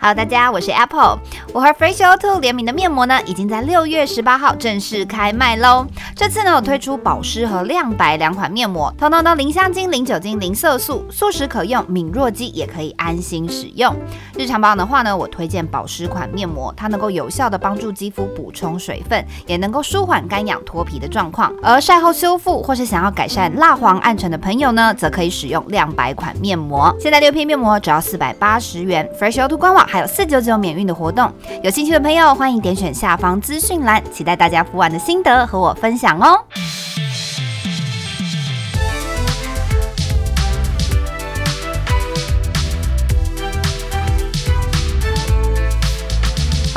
Hello，大家，我是 Apple。我和 Facial Two 联名的面膜呢，已经在六月十八号正式开卖喽。这次呢，我推出保湿和亮白两款面膜，通通都零香精、零酒精、零色素，速食可用，敏弱肌也可以安心使用。日常保养的话呢，我推荐保湿款面膜，它能够有效的帮助肌肤补充水分，也能够舒缓干痒脱皮的状况。而晒后修复或是想要改善蜡黄暗沉的朋友呢，则可以使用亮白款面膜。现在六片面膜只要四百八十元，Facial Two 官网。还有四九九免运的活动，有兴趣的朋友欢迎点选下方资讯栏，期待大家敷完的心得和我分享哦。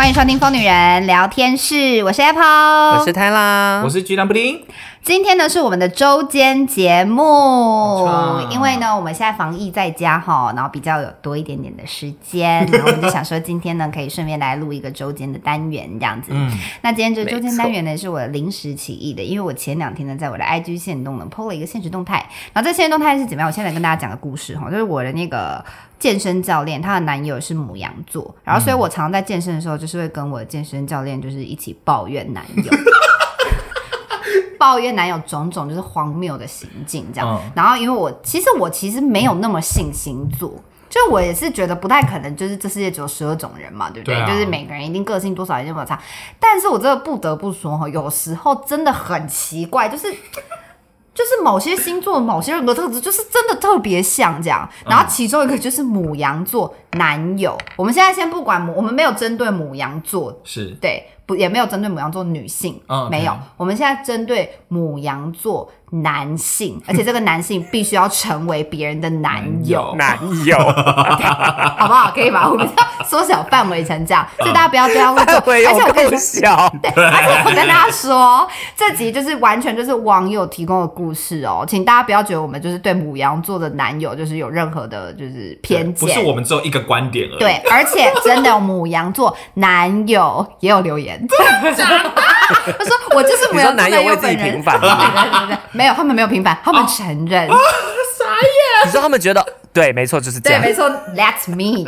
欢迎收听疯女人聊天室，我是 Apple，我是泰拉，我是鸡蛋布丁。今天呢是我们的周间节目，因为呢我们现在防疫在家哈，然后比较有多一点点的时间，然后我们就想说今天呢可以顺便来录一个周间的单元这样子。嗯，那今天这周间单元呢是我临时起意的，因为我前两天呢在我的 IG 线动呢 PO 了一个限时动态，然后这限时动态是怎么样？我现在来跟大家讲个故事哈，就是我的那个健身教练，她的男友是母羊座，然后所以我常常在健身的时候就是会跟我的健身教练就是一起抱怨男友。抱怨男友种种就是荒谬的行径，这样。嗯、然后，因为我其实我其实没有那么信星座，就我也是觉得不太可能，就是这世界只有十二种人嘛，对不对？对啊、就是每个人一定个性多少一定会有差。但是我真的不得不说哈，有时候真的很奇怪，就是就是某些星座某些人格特质，就是真的特别像这样。然后其中一个就是母羊座男友，嗯、我们现在先不管，我们没有针对母羊座，是对。不也没有针对母羊座女性，oh, okay. 没有。我们现在针对母羊座男性，而且这个男性必须要成为别人的男友，男友，好不好？可以吧？我们要缩小范围成这样，所以大家不要对他误会。而且我跟你说，对，而且我跟大家说，这集就是完全就是网友提供的故事哦，请大家不要觉得我们就是对母羊座的男友就是有任何的就是偏见，不是我们只有一个观点而已。对，而且真的有牡羊座男友也有留言。他说：“我就是没有男友为自己平反，没有，他们没有平反，他们承认。哦 哦、傻眼！你说他们觉得对，没错，就是这样，对，没错，That's me。”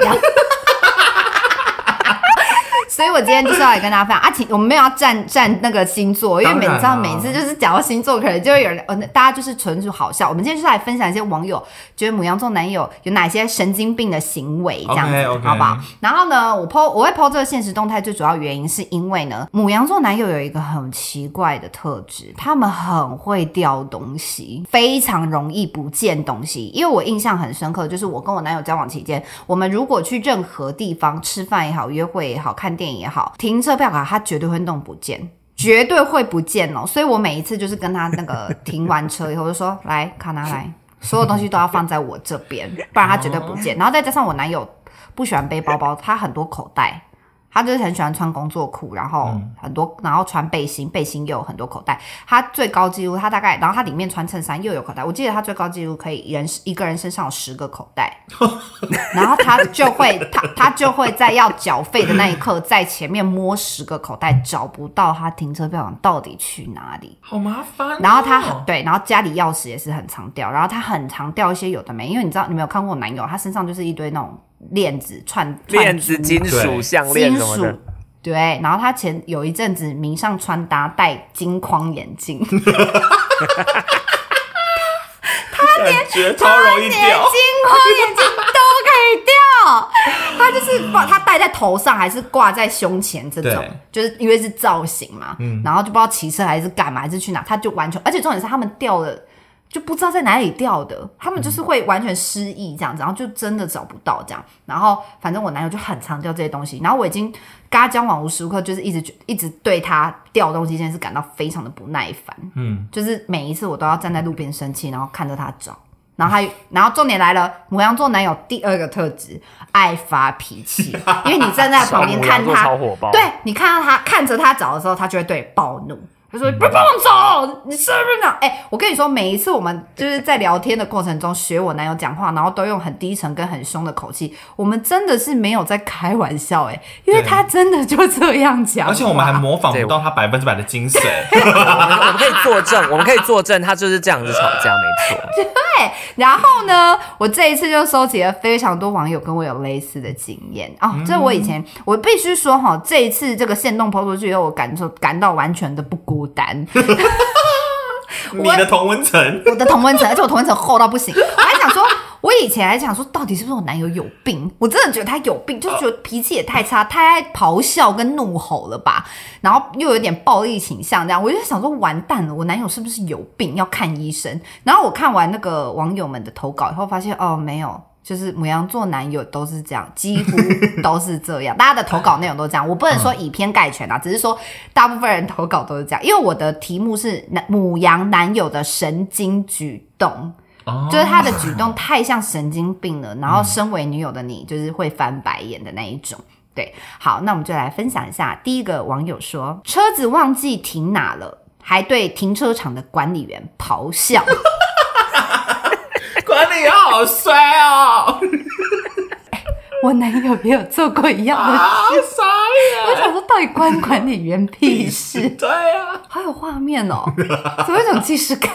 所以，我今天就是要来跟大家分享啊，请我们没有要站站那个星座，因为每知道每次就是讲到星座，可能就会有人呃，大家就是纯属好笑。我们今天就是来分享一些网友觉得母羊座男友有哪些神经病的行为，这样子，okay, okay. 好不好？然后呢，我 po 我会 po 这个现实动态，最主要原因是因为呢，母羊座男友有一个很奇怪的特质，他们很会掉东西，非常容易不见东西。因为我印象很深刻，就是我跟我男友交往期间，我们如果去任何地方吃饭也好，约会也好，看电影。电影也好，停车票卡他绝对会弄不见，绝对会不见哦。所以我每一次就是跟他那个 停完车以后，就说来卡拿来，所有东西都要放在我这边，不然他绝对不见。然后再加上我男友不喜欢背包包，他很多口袋。他就是很喜欢穿工作裤，然后很多，然后穿背心，背心又有很多口袋。他最高纪录，他大概，然后他里面穿衬衫又有口袋。我记得他最高纪录可以人一个人身上有十个口袋，然后他就会他他就会在要缴费的那一刻，在前面摸十个口袋，找不到他停车票到底去哪里，好麻烦哦。然后他很对，然后家里钥匙也是很常掉，然后他很常掉一些有的没，因为你知道你没有看过我男友，他身上就是一堆那种。链子串链子、金属项链什么的，对。然后他前有一阵子迷上穿搭，戴金框眼镜，他连他连金框眼镜都可以掉，他就是把他戴在头上，还是挂在胸前这种，就是因为是造型嘛。嗯，然后就不知道骑车还是干嘛，还是去哪，他就完全，而且重点是他们掉了。就不知道在哪里掉的，他们就是会完全失忆这样子，然后就真的找不到这样。然后反正我男友就很常掉这些东西，然后我已经跟他交往无时无刻，就是一直一直对他掉东西这件事感到非常的不耐烦。嗯，就是每一次我都要站在路边生气，然后看着他找。然后他，然后重点来了，母羊座男友第二个特质爱发脾气，因为你站在旁边看他，对，你看到他看着他找的时候，他就会对暴怒。他说：“不要帮我走，你是不是呢？哎，我跟你说，每一次我们就是在聊天的过程中学我男友讲话，然后都用很低沉跟很凶的口气，我们真的是没有在开玩笑哎，因为他真的就这样讲，而且我们还模仿不到他百分之百的精髓。我们可以作证，我们可以作证，他就是这样子吵架，没错。对然后呢，我这一次就收集了非常多网友跟我有类似的经验哦。这我以前我必须说哈，这一次这个线动 PO 出去以后，我感受感到完全的不孤单。你的同温层，我的同温层，而且我同温层厚到不行。我还想说，我以前还想说，到底是不是我男友有病？我真的觉得他有病，就是觉得脾气也太差，太爱咆哮跟怒吼了吧？然后又有点暴力倾向，这样我就想说，完蛋了，我男友是不是有病？要看医生。然后我看完那个网友们的投稿以后，发现哦，没有。就是母羊座男友都是这样，几乎都是这样。大家的投稿内容都这样，我不能说以偏概全啊，只是说大部分人投稿都是这样。因为我的题目是男牡羊男友的神经举动，就是他的举动太像神经病了。然后身为女友的你，就是会翻白眼的那一种。对，好，那我们就来分享一下。第一个网友说，车子忘记停哪了，还对停车场的管理员咆哮。好衰哦！我男友也有做过一样的事，傻耶！我想说，到底关管理员屁事？对啊，好有画面哦，怎么有种既视感？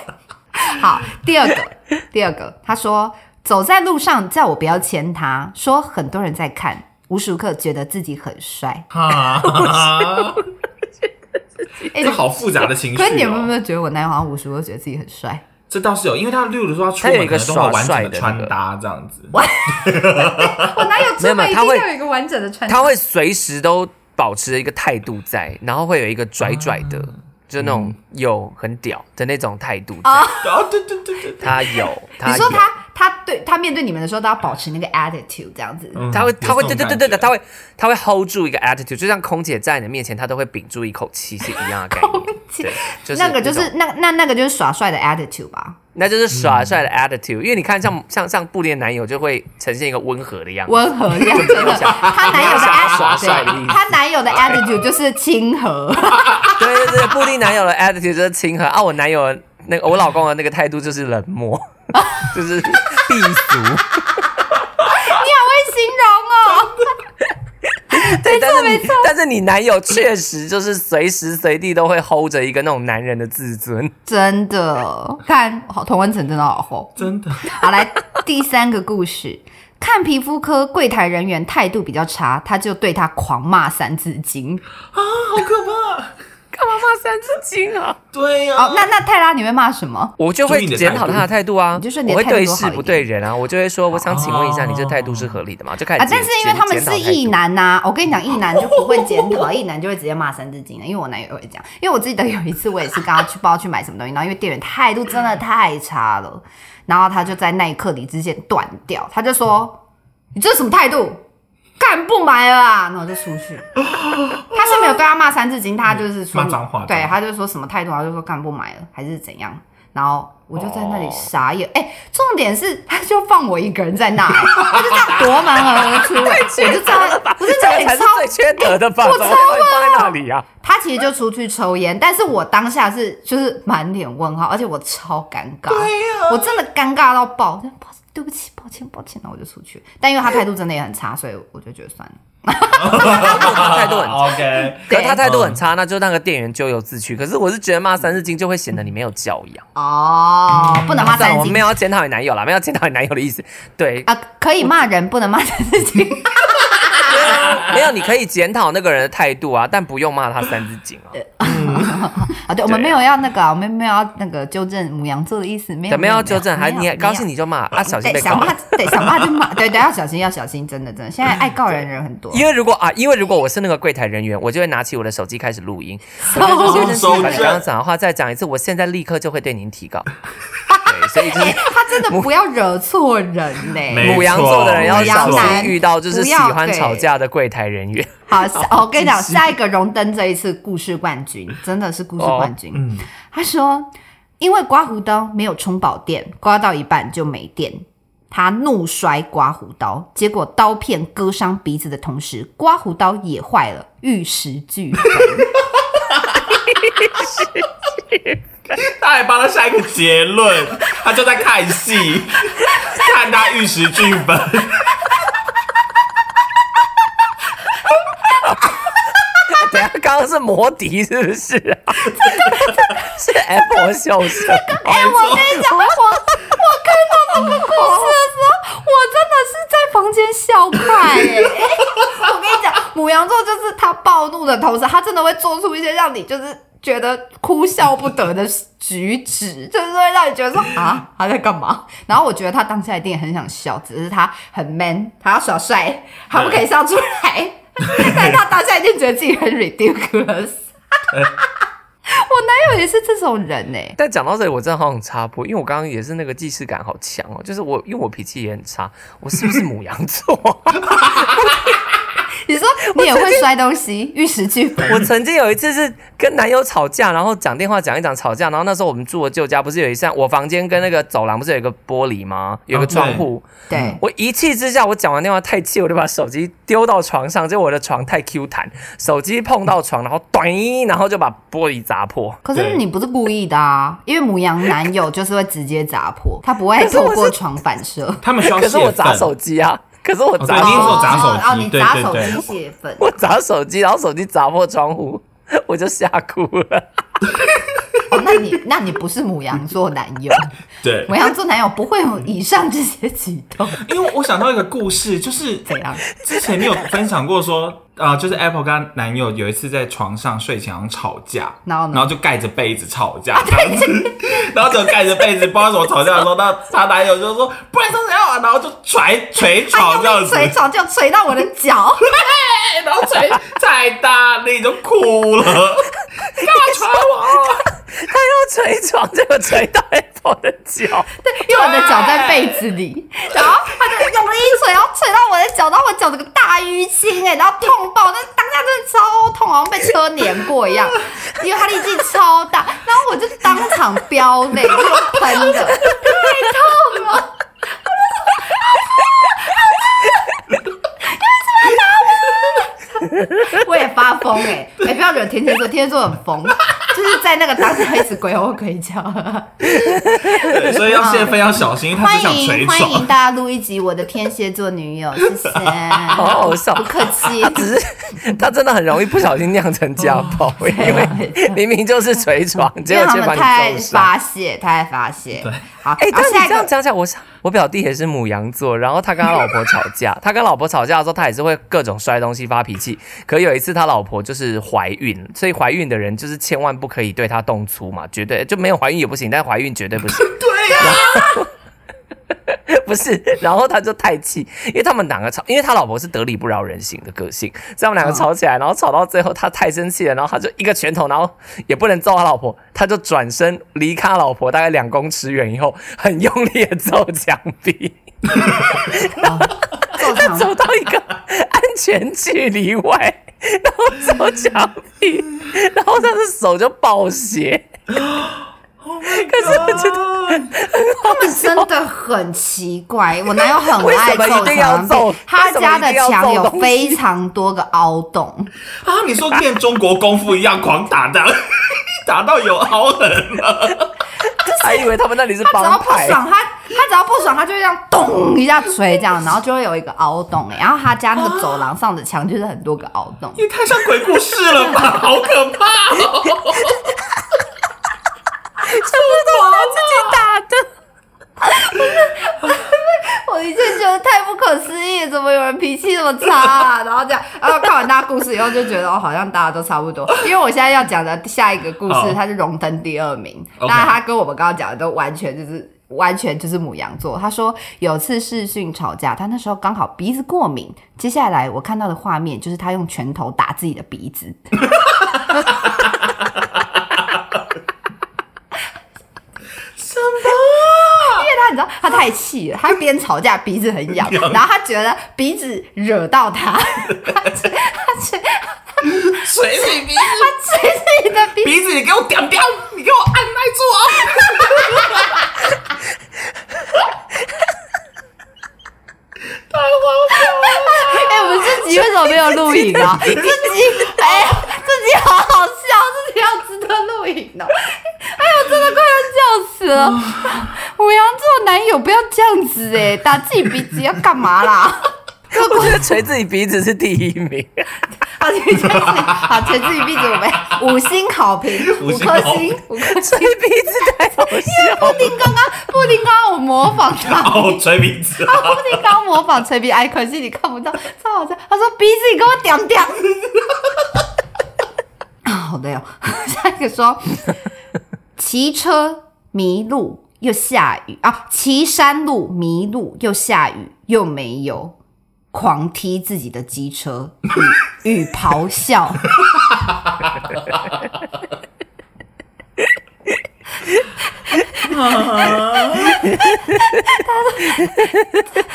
好，第二个，第二个，他说走在路上叫我不要牵他，说很多人在看，无时无刻觉得自己很帅。啊，哎，这好复杂的情绪。可是你们有没有觉得我男友好像无时无刻觉得自己很帅？这倒是有，因为他例如说他出门可能都会完整的穿搭这样子。我哪有出门一定要有一个完整的穿搭？他会随时都保持一个态度在，然后会有一个拽拽的，嗯、就那种有很屌的那种态度在。哦，对对对对，他有。他有你说他？他对他面对你们的时候都要保持那个 attitude 这样子，嗯、他会他会对对对对的，他会他会 hold 住一个 attitude，就像空姐在你的面前，他都会屏住一口气是一样的概念。姐对，就是那，那个就是那那那个就是耍帅的 attitude 吧？那就是耍帅的 attitude，、嗯、因为你看像像像布丁男友就会呈现一个温和的样子，温和的样子。他男友的 attitude，他男友的 attitude 就是亲和。对对对，布丁男友的 attitude 就是亲和啊，我男友那个我老公的那个态度就是冷漠。就是避俗，你好会形容哦。对，但是你但是你男友确实就是随时随地都会 hold 着一个那种男人的自尊，真的。看好童文成真的好厚，真的。好，来第三个故事，看皮肤科柜台人员态度比较差，他就对他狂骂三字经啊，好可怕。干嘛骂三字经啊？对呀、啊。哦，那那泰拉你会骂什么？我就会检讨他的态度啊。就是我会对事不对人啊。我就会说，我想请问一下，你这态度是合理的吗？就开始啊。但是因为他们是异男呐、啊，我跟你讲，异男就不会检讨，异男就会直接骂三字经。因为我男友也会讲，因为我记得有一次我也是跟他去不知道去买什么东西，然后因为店员态度真的太差了，然后他就在那一刻理智线断掉，他就说：“你这是什么态度？”干不买了啊！那我就出去。他是没有对他骂三字经，他就是说骂脏话。对，他就说什么态度，他就说干不买了，还是怎样？然后我就在那里傻眼。哎、哦欸，重点是他就放我一个人在那，他就这样夺门而出。我就知道，不是这里才是最缺德的吧？我超问在那里啊！他其实就出去抽烟，但是我当下是就是满脸问号，而且我超尴尬，对啊、我真的尴尬到爆。对不起，抱歉，抱歉，那我就出去。但因为他态度真的也很差，所以我就觉得算了。他态度很差，OK。可是他态度很差，那就那个店员咎由自取。可是我是觉得骂三字经就会显得你没有教养哦，不能骂三字经。我没有要检讨你男友啦，没有检讨你男友的意思。对啊，可以骂人，不能骂三字经。没有，你可以检讨那个人的态度啊，但不用骂他三字经啊。啊，对，我们没有要那个，我们没有要那个纠正母羊座的意思，没有，没有要纠正，还你高兴你就骂啊，小心被告。想骂，对，想骂就骂，对对，要小心，要小心，真的真的，现在爱告人人很多。因为如果啊，因为如果我是那个柜台人员，我就会拿起我的手机开始录音。收收收！把你刚刚讲的话再讲一次，我现在立刻就会对您提告。所以他真的不要惹错人呢。母羊座的人要小心遇到就是喜欢吵架的柜台人员。好，我跟你讲，下一个荣登这一次故事冠军，真的是故事冠军。嗯，他说，因为刮胡刀没有充饱电，刮到一半就没电，他怒摔刮胡刀，结果刀片割伤鼻子的同时，刮胡刀也坏了，玉石俱焚。他还帮他下一个结论，他就在看戏，看他玉石剧本。等下，刚刚是魔笛是不是、啊？是 Apple 笑声。哎，我跟你讲，我我看到这个故事的时候，我真的是在房间笑快哎、我跟你讲，母羊座就是他暴怒的同时，他真的会做出一些让你就是。觉得哭笑不得的举止，就是会让你觉得说啊，他在干嘛？然后我觉得他当下一定也很想笑，只是他很 man，他要耍帅，他不可以笑出来。但他当下一定觉得自己很 ridiculous。我男友也是这种人呢、欸。但讲到这里，我真的好想插播，因为我刚刚也是那个既视感好强哦，就是我因为我脾气也很差，我是不是母羊座？你说你也会摔东西，玉石俱焚。我曾经有一次是跟男友吵架，然后讲电话讲一讲吵架，然后那时候我们住的旧家不是有一扇，我房间跟那个走廊不是有一个玻璃吗？有个窗户。Oh, 对。我一气之下，我讲完电话太气，我就把手机丢到床上，结果我的床太 Q 弹，手机碰到床，然后咚，然后就把玻璃砸破。可是你不是故意的啊，因为母羊男友就是会直接砸破，他不会透过床反射。他们需要。可是我砸手机啊。可是我砸，你说砸手机，你砸手机泄愤。我砸手机，然后手机砸破窗户，我就吓哭了。哦，那你那你不是母羊座男友？对，母羊座男友不会有以上这些举动。因为我想到一个故事，就是怎样？之前你有分享过说。啊、呃，就是 Apple 跟男友有一次在床上睡前吵架，然后呢？然后就盖着被子吵架，这样子，然后就盖着被子，不知道怎么吵架的时候，那他男友就说不然怎么样，然后就捶捶床这样子，捶床就捶到我的脚，然后捶太大力就哭了，干嘛捶我？他要捶床，结果捶到 Apple 的脚，对，因为我的脚在被子里，然后他就用力一捶，然后捶到我的脚，然后我脚这个大淤青哎，然后痛爆，但是当下真的超痛，好像被车碾过一样，因为他力气超大，然后我就当场飙泪，就喷的，太痛了。我也发疯哎、欸！哎、欸，不要惹天蝎座，天蝎座很疯，就是在那个当时一直鬼吼鬼叫。所以要泄愤要小心，他只想捶。欢迎欢迎大家录一集我的天蝎座女友，谢谢。好好笑，不客气。他只是他真的很容易不小心酿成家暴，因为明明就是捶床，结果却把你揍伤。太发泄，太发泄。对，好。哎、欸，但是你这样讲讲，我我表弟也是母羊座，然后他跟他老婆吵架，他跟老婆吵架的时候，他也是会各种摔东西发脾气。可有一次他老婆就是怀孕，所以怀孕的人就是千万不可以对他动粗嘛，绝对就没有怀孕也不行，但怀孕绝对不行。对呀、啊，不是，然后他就太气，因为他们两个吵，因为他老婆是得理不饶人型的个性，所以他们两个吵起来，然后吵到最后他太生气了，然后他就一个拳头，然后也不能揍他老婆，他就转身离开他老婆大概两公尺远以后，很用力的揍墙壁。他走到一个安全距离外，然后揍墙壁，然后他的手就爆血。Oh、可是我觉得他们真的很奇怪。我男友很爱揍墙壁，他家的墙有非常多个凹洞啊！你说练中国功夫一样狂打的，打到有凹痕了。还以为他们那里是帮派。他只要不爽，他他只要不爽，他就会这样咚一下锤这样，然后就会有一个凹洞。然后他家那个走廊上的墙就是很多个凹洞。也太像鬼故事了吧，好可怕哦！全部都是他自己打的。我以前觉得太不可思议，怎么有人脾气这么差啊？然后这样，然后看完大家故事以后，就觉得哦，好像大家都差不多。因为我现在要讲的下一个故事，它是荣登第二名，但是他跟我们刚刚讲的都完全就是完全就是母羊座。他说有次视讯吵架，他那时候刚好鼻子过敏。接下来我看到的画面就是他用拳头打自己的鼻子。你知道他太气了，他边吵架鼻子很 痒，然后他觉得鼻子惹到他，他捶他捶你鼻子，他捶你的鼻子，鼻子你给我点掉，你给我按耐住啊！太荒谬了！哎、欸，我们自己为什么没有录影啊？自己 哎，自己好好笑，自己要值得录影呢。哎呦，真的快要笑死了！五羊座男友不要这样子哎，打自己鼻子要干嘛啦？我觉得捶自己鼻子是第一名。好，这件事，好，捶自己鼻子，我们五星好评，五颗星，五颗捶鼻子太 好笑。因为布丁刚刚，布丁刚刚我模仿他，哦，捶鼻子。布丁刚刚模仿捶鼻，哎，可惜你看不到，超好笑。他说鼻子，你给我点点。啊，好累哦。下一个说，骑车迷路又下雨啊，骑山路迷路又下雨又没油。狂踢自己的机车，与与咆哮。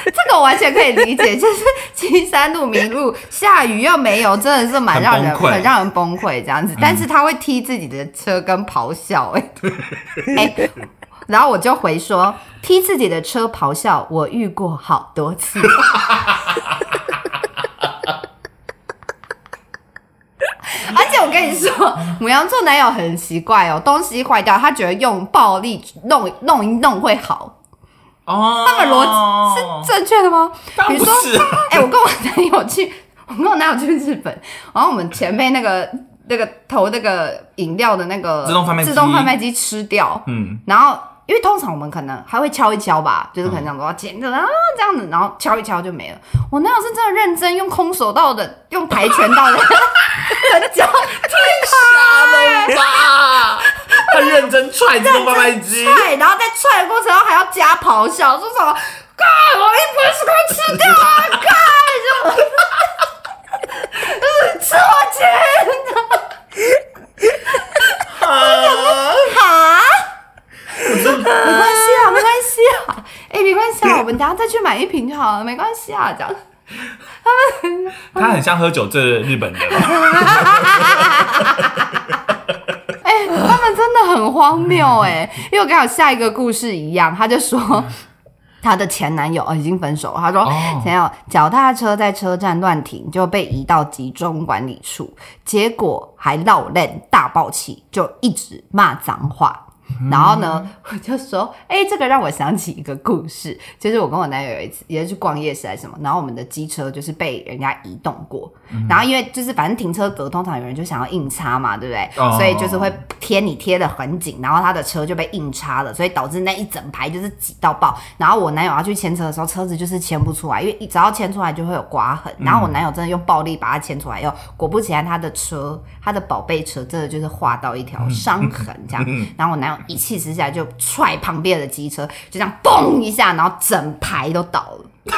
这个我完全可以理解，就是青山路迷路，下雨又没有，真的是蛮让人很，很让人崩溃这样子。但是他会踢自己的车跟咆哮，哎、欸，然后我就回说，踢自己的车咆哮，我遇过好多次。而且我跟你说，母羊座男友很奇怪哦，东西坏掉，他觉得用暴力弄弄一弄会好。哦，他们逻辑是正确的吗？比如说，哎、欸，我跟我男友去，我跟我男友去日本，然后我们前辈那个那个投那个饮料的那个自动贩卖自动贩卖机吃掉，嗯，然后。因为通常我们可能还会敲一敲吧，就是可能讲说捡着啊这样子，然后敲一敲就没了。我男友是真的认真用空手道的，用跆拳道的脚踢他，了吧！他认真踹这个贩卖机，踹，然后在踹的过程中还要加咆哮，说什么“干，我一本是快吃掉啊，干”，就 吃我钱，哈哈。我说没关系啊，没关系啊，哎、欸，没关系啊，我们等下再去买一瓶就好了，没关系啊，这样。他们他很像喝酒这日本人。哎、欸，他们真的很荒谬哎，因为我刚好下一个故事一样，他就说他的前男友已经分手了，他说前男友脚踏车在车站乱停就被移到集中管理处，结果还闹烂大爆气，就一直骂脏话。然后呢，我就说，哎、欸，这个让我想起一个故事，就是我跟我男友有一次也是去逛夜市还是什么，然后我们的机车就是被人家移动过，嗯、然后因为就是反正停车格通常有人就想要硬插嘛，对不对？哦、所以就是会贴你贴的很紧，然后他的车就被硬插了，所以导致那一整排就是挤到爆。然后我男友要去牵车的时候，车子就是牵不出来，因为只要牵出来就会有刮痕。然后我男友真的用暴力把它牵出来，又果不其然，他的车，他的宝贝车真的就是划到一条伤痕这样。然后我男友。一气之下就踹旁边的机车，就这样嘣一下，然后整排都倒了。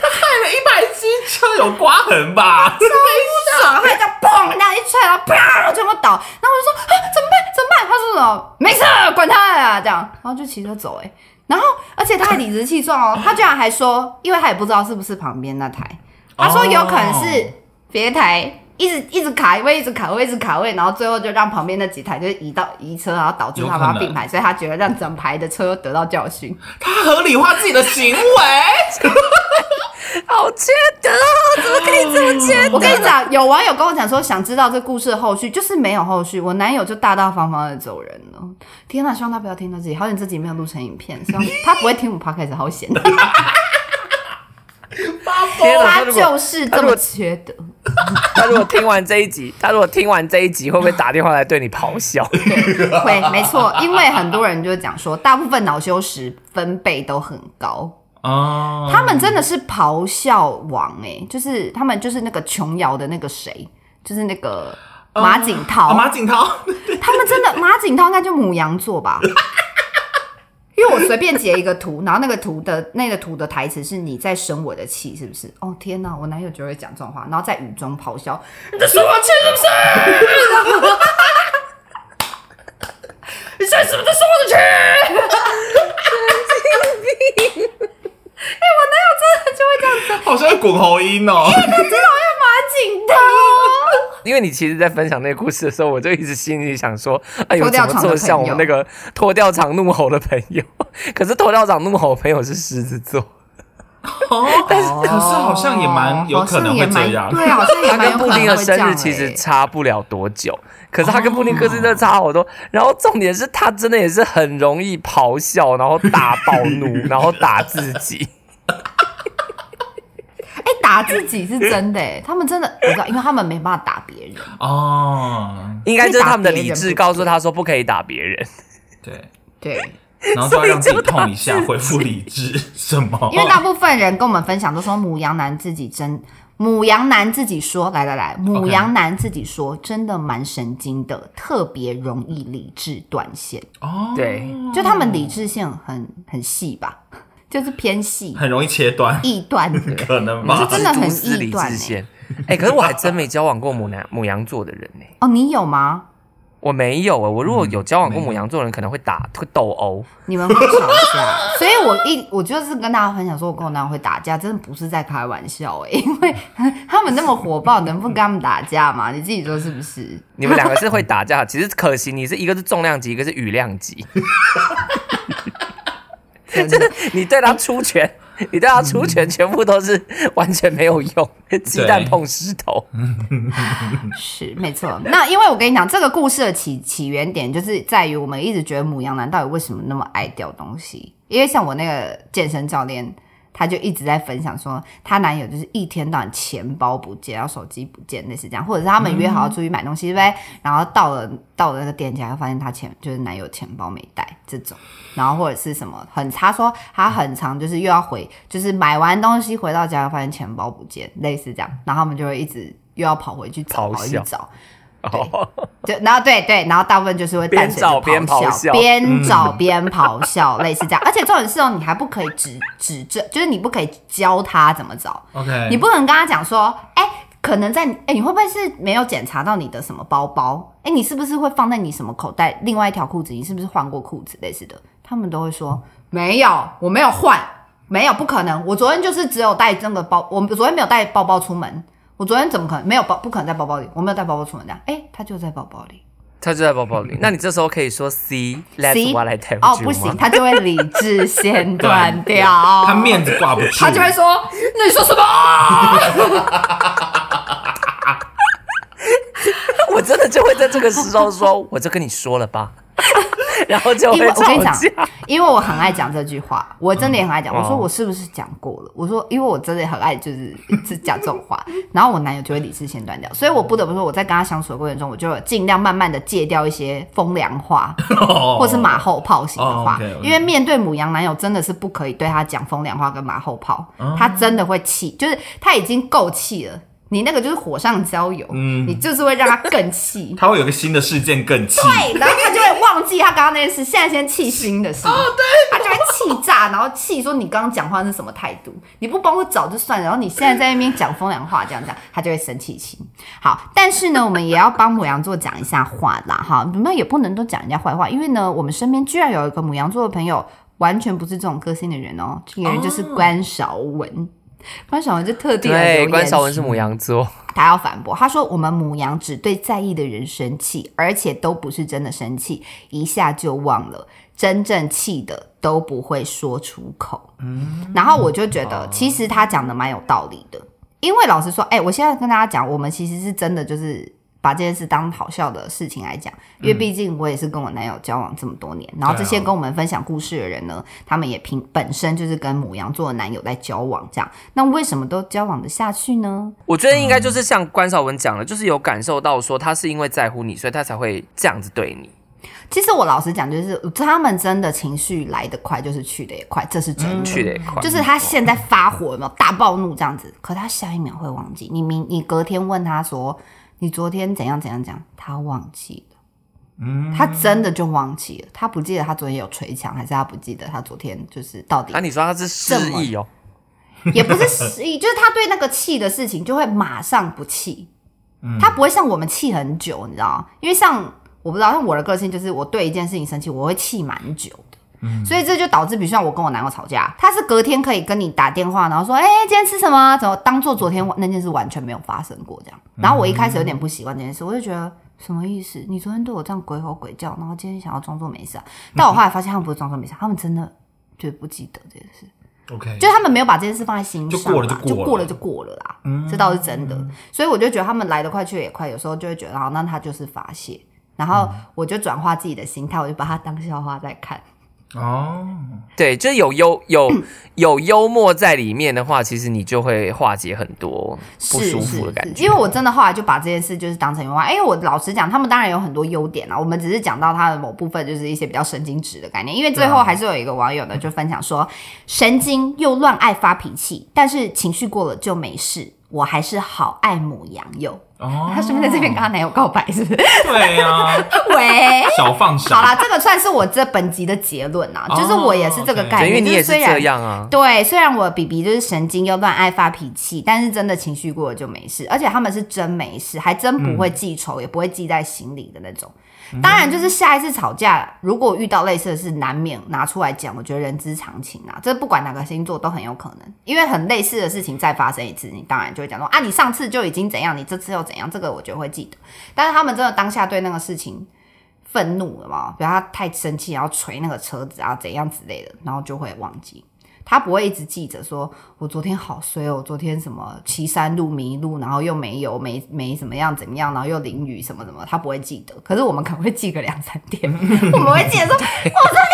他害了一排机车有刮痕吧？超不爽，他这样嘣，那一踹，然后啪，全部倒。然后我就说啊，怎么办？怎么办？他说什么？没事，管他呀，这样，然后就骑车走。哎，然后而且他还理直气壮哦，他居然还说，因为他也不知道是不是旁边那台，他说有可能是别台。一直一直卡位，一直卡位，一直卡位，然后最后就让旁边那几台就是移到移车，然后导致他把他并排，所以他觉得让整排的车得到教训。他合理化自己的行为，好缺德，怎么可以这么缺德？我跟你讲，有网友跟我讲说，想知道这故事的后续，就是没有后续，我男友就大大方方的走人了。天哪，希望他不要听到自己，好险自己没有录成影片，希望他不会听我 podcast，好险。他就是这么缺德。他如果听完这一集，他如果听完这一集，会不会打电话来对你咆哮？对，会，没错，因为很多人就讲说，大部分恼羞时分贝都很高哦。他们真的是咆哮王哎，就是他们就是那个琼瑶的那个谁，就是那个马景涛，马景涛，他们真的马景涛应该就母羊座吧。因为我随便截一个图，然后那个图的那个图的台词是“你在生我的气”，是不是？哦天哪，我男友就会讲这种话，然后在雨中咆哮：“你在生我气是不是？你现在是不是在生我的气？” 哎，我男友真的就会这样子，好像滚喉音哦。因为他知道要马景涛。因为你其实，在分享那个故事的时候，我就一直心里想说，哎呦，怎么这么像我们那个脱掉长怒吼的朋友？可是脱掉长怒吼的朋友是狮子座，哦，但是可是好像也蛮有可能会这样，对啊，好像也蛮 有可能会这样。他跟布丁的生日其实差不了多久，可是他跟布丁个性真的差好多。然后重点是他真的也是很容易咆哮，然后大暴怒，然后打自己。哎，打自己是真的哎，他们真的我知道，因为他们没办法打别人哦，应该就是他们的理智告诉他说不可以打别人。对对。然后就要让自己痛一下，恢复理智。什么？因为大部分人跟我们分享都说母羊男自己真，母羊男自己说，来来来，母羊男自己说真的蛮神经的，特别容易理智断线。哦，对，就他们理智线很很细吧，就是偏细，很容易切断，易断，可能吧？就真的很易断线。哎、欸，可是我还真没交往过牡羊牡羊座的人呢。哦，你有吗？我没有啊，我如果有交往过母羊座的人，可能会打会斗殴，你们会吵架，所以我一我就是跟大家分享说，我跟我男友会打架，真的不是在开玩笑哎，因为他们那么火爆，能不跟他们打架吗？你自己说是不是？你们两个是会打架，其实可惜你是一个是重量级，一个是羽量级，真的，你对他出拳。欸你对他出拳，全部都是完全没有用，鸡蛋碰石头。是没错。那因为我跟你讲，这个故事的起起源点就是在于我们一直觉得母羊男到底为什么那么爱掉东西？因为像我那个健身教练。他就一直在分享说，她男友就是一天到晚钱包不见，然后手机不见，类似这样，或者是他们约好要出去买东西，对不对？然后到了到了那个店家，发现她钱就是男友钱包没带这种，然后或者是什么很，他说她很长就是又要回，就是买完东西回到家，又发现钱包不见，类似这样，然后他们就会一直又要跑回去找，跑回去找。对，就然后对对，然后大部分就是会边找边咆哮，边找边咆哮，类似这样。而且重点是哦，你还不可以指指正，就是你不可以教他怎么找。OK，你不能跟他讲说，哎，可能在哎，你会不会是没有检查到你的什么包包？哎，你是不是会放在你什么口袋？另外一条裤子，你是不是换过裤子？类似的，他们都会说没有，我没有换，没有，不可能。我昨天就是只有带这个包，我昨天没有带包包出门。我昨天怎么可能没有包？不可能在包包里，我没有带包包出门的。哎，他就在包包里，他就在包包里。那你这时候可以说 “See, that's what I tell you” 哦，不行，他就会理智线 断掉，他面子挂不住，他就会说：“那你说什么？” 我真的就会在这个时候说：“我就跟你说了吧。” 然后就会因为我跟你讲，因为我很爱讲这句话，我真的也很爱讲。我说我是不是讲过了？我说，因为我真的很爱就是一直讲这种话，然后我男友就会理智线断掉。所以我不得不说，我在跟他相处的过程中，我就尽量慢慢的戒掉一些风凉话，或是马后炮型的话。因为面对母羊男友，真的是不可以对他讲风凉话跟马后炮，他真的会气，就是他已经够气了。你那个就是火上浇油，嗯，你就是会让他更气，他会有个新的事件更气，对，然后他就会忘记他刚刚那件事，现在先气新的事，哦，对，他就会气炸，然后气说你刚刚讲话是什么态度？你不帮我找就算了，然后你现在在那边讲风凉话，这样讲，他就会生气气。好，但是呢，我们也要帮牡羊座讲一下话啦，哈，你们也不能都讲人家坏话，因为呢，我们身边居然有一个牡羊座的朋友，完全不是这种个性的人哦，这个人就是关韶文。关晓文就特地来对，关晓文是母羊座，他要反驳，他说我们母羊只对在意的人生气，而且都不是真的生气，一下就忘了，真正气的都不会说出口。嗯，然后我就觉得，其实他讲的蛮有道理的，因为老实说，哎，我现在跟大家讲，我们其实是真的就是。把这件事当好笑的事情来讲，因为毕竟我也是跟我男友交往这么多年，嗯、然后这些跟我们分享故事的人呢，他们也凭本身就是跟母羊座的男友在交往，这样，那为什么都交往的下去呢？我觉得应该就是像关少文讲的，就是有感受到说他是因为在乎你，所以他才会这样子对你。其实我老实讲，就是他们真的情绪来得快，就是去得也快，这是真的。嗯、去得也快，就是他现在发火有没有大暴怒这样子，可他下一秒会忘记。你明你隔天问他说。你昨天怎样怎样讲？他忘记了，嗯，他真的就忘记了，他不记得他昨天有捶墙，还是他不记得他昨天就是到底？那、啊、你说他是失忆哦？也不是失忆，就是他对那个气的事情就会马上不气，嗯，他不会像我们气很久，你知道吗？因为像我不知道，像我的个性就是我对一件事情生气，我会气蛮久。嗯、所以这就导致，比如像我跟我男友吵架，他是隔天可以跟你打电话，然后说：“哎、欸，今天吃什么？”怎么当做昨天那件事完全没有发生过这样。然后我一开始有点不习惯这件事，我就觉得什么意思？你昨天对我这样鬼吼鬼叫，然后今天想要装作没事啊？但我后来发现他们不是装作没事，他们真的就不记得这件事。OK，就他们没有把这件事放在心上，就过了就过了，就过了就过了啦。嗯，这倒是真的。所以我就觉得他们来得快去也快，有时候就会觉得，好，那他就是发泄。然后我就转化自己的心态，我就把它当笑话在看。哦，对，就是有幽有 有幽默在里面的话，其实你就会化解很多不舒服的感觉。因为我真的后来就把这件事就是当成幽默，因为我老实讲，他们当然有很多优点啦，我们只是讲到他的某部分，就是一些比较神经质的概念。因为最后还是有一个网友呢，就分享说，神经又乱爱发脾气，但是情绪过了就没事。我还是好爱母羊友哦，他是不是在这边跟他男友告白？是不是？对呀、啊，喂，小放手。好啦，这个算是我这本集的结论啊，哦、就是我也是这个概念，因为你也是这样啊。对，虽然我 BB 就是神经又乱爱发脾气，但是真的情绪过了就没事，而且他们是真没事，还真不会记仇，嗯、也不会记在心里的那种。当然，就是下一次吵架，如果遇到类似的事，难免拿出来讲。我觉得人之常情啊，这不管哪个星座都很有可能，因为很类似的事情再发生一次，你当然就会讲说啊，你上次就已经怎样，你这次又怎样，这个我觉得会记得。但是他们真的当下对那个事情愤怒了嘛？比如他太生气，然后捶那个车子啊，怎样之类的，然后就会忘记。他不会一直记着说，我昨天好衰哦，我昨天什么骑山路迷路，然后又没有，没没怎么样怎么样，然后又淋雨什么什么，他不会记得。可是我们可能会记个两三天，我们会记得说，我昨天真的很衰，我昨天是我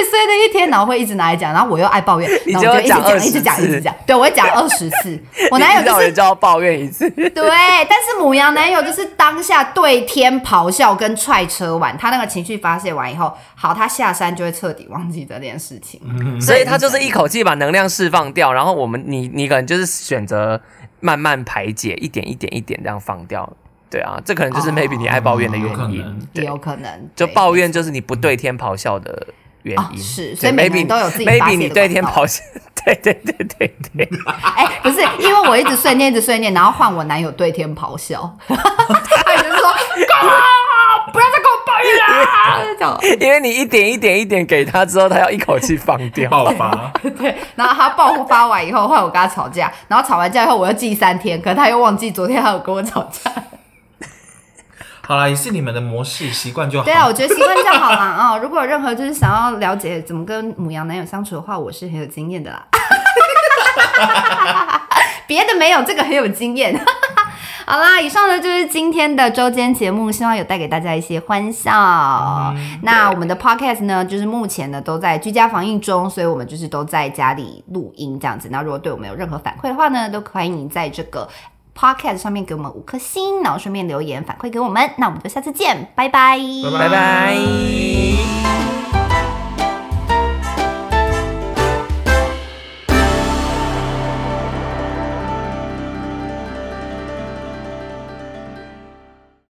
人生中最衰的一天，然后会一直拿来讲，然后我又爱抱怨，然后我就一直讲，一直讲，一直讲，对，我会讲二十次。我男友就是就要抱怨一次，对，但是母羊男友就是当下对天咆哮跟踹车完，他那个情绪发泄完以后，好，他下山就会彻底忘记这件事情，嗯、所以他就是一口气把能量释放掉，然后我们你你可能就是选择慢慢排解，一点一点一点这样放掉，对啊，这可能就是 maybe 你爱抱怨的原因，哦、也有可能，就抱怨就是你不对天咆哮的原因，哦、是，所以每个人都有自己发泄的 maybe 你对天咆哮，对 对对对对，哎、欸，不是，因为我一直碎念，一直碎念，然后换我男友对天咆哮，他就是说。不要再跟我抱怨了，因为你一点一点一点给他之后，他要一口气放掉爆发。对，然后他爆发完以后，后来我跟他吵架，然后吵完架以后，我又记三天，可是他又忘记昨天还有跟我吵架。好啦，也是你们的模式习惯就好。对啊，我觉得习惯就好了啊、哦。如果有任何就是想要了解怎么跟母羊男友相处的话，我是很有经验的啦。别的没有，这个很有经验。好啦，以上呢就是今天的周间节目，希望有带给大家一些欢笑。嗯、那我们的 podcast 呢，就是目前呢都在居家防疫中，所以我们就是都在家里录音这样子。那如果对我们有任何反馈的话呢，都欢迎你在这个 podcast 上面给我们五颗星，然后顺便留言反馈给我们。那我们就下次见，拜拜，拜拜。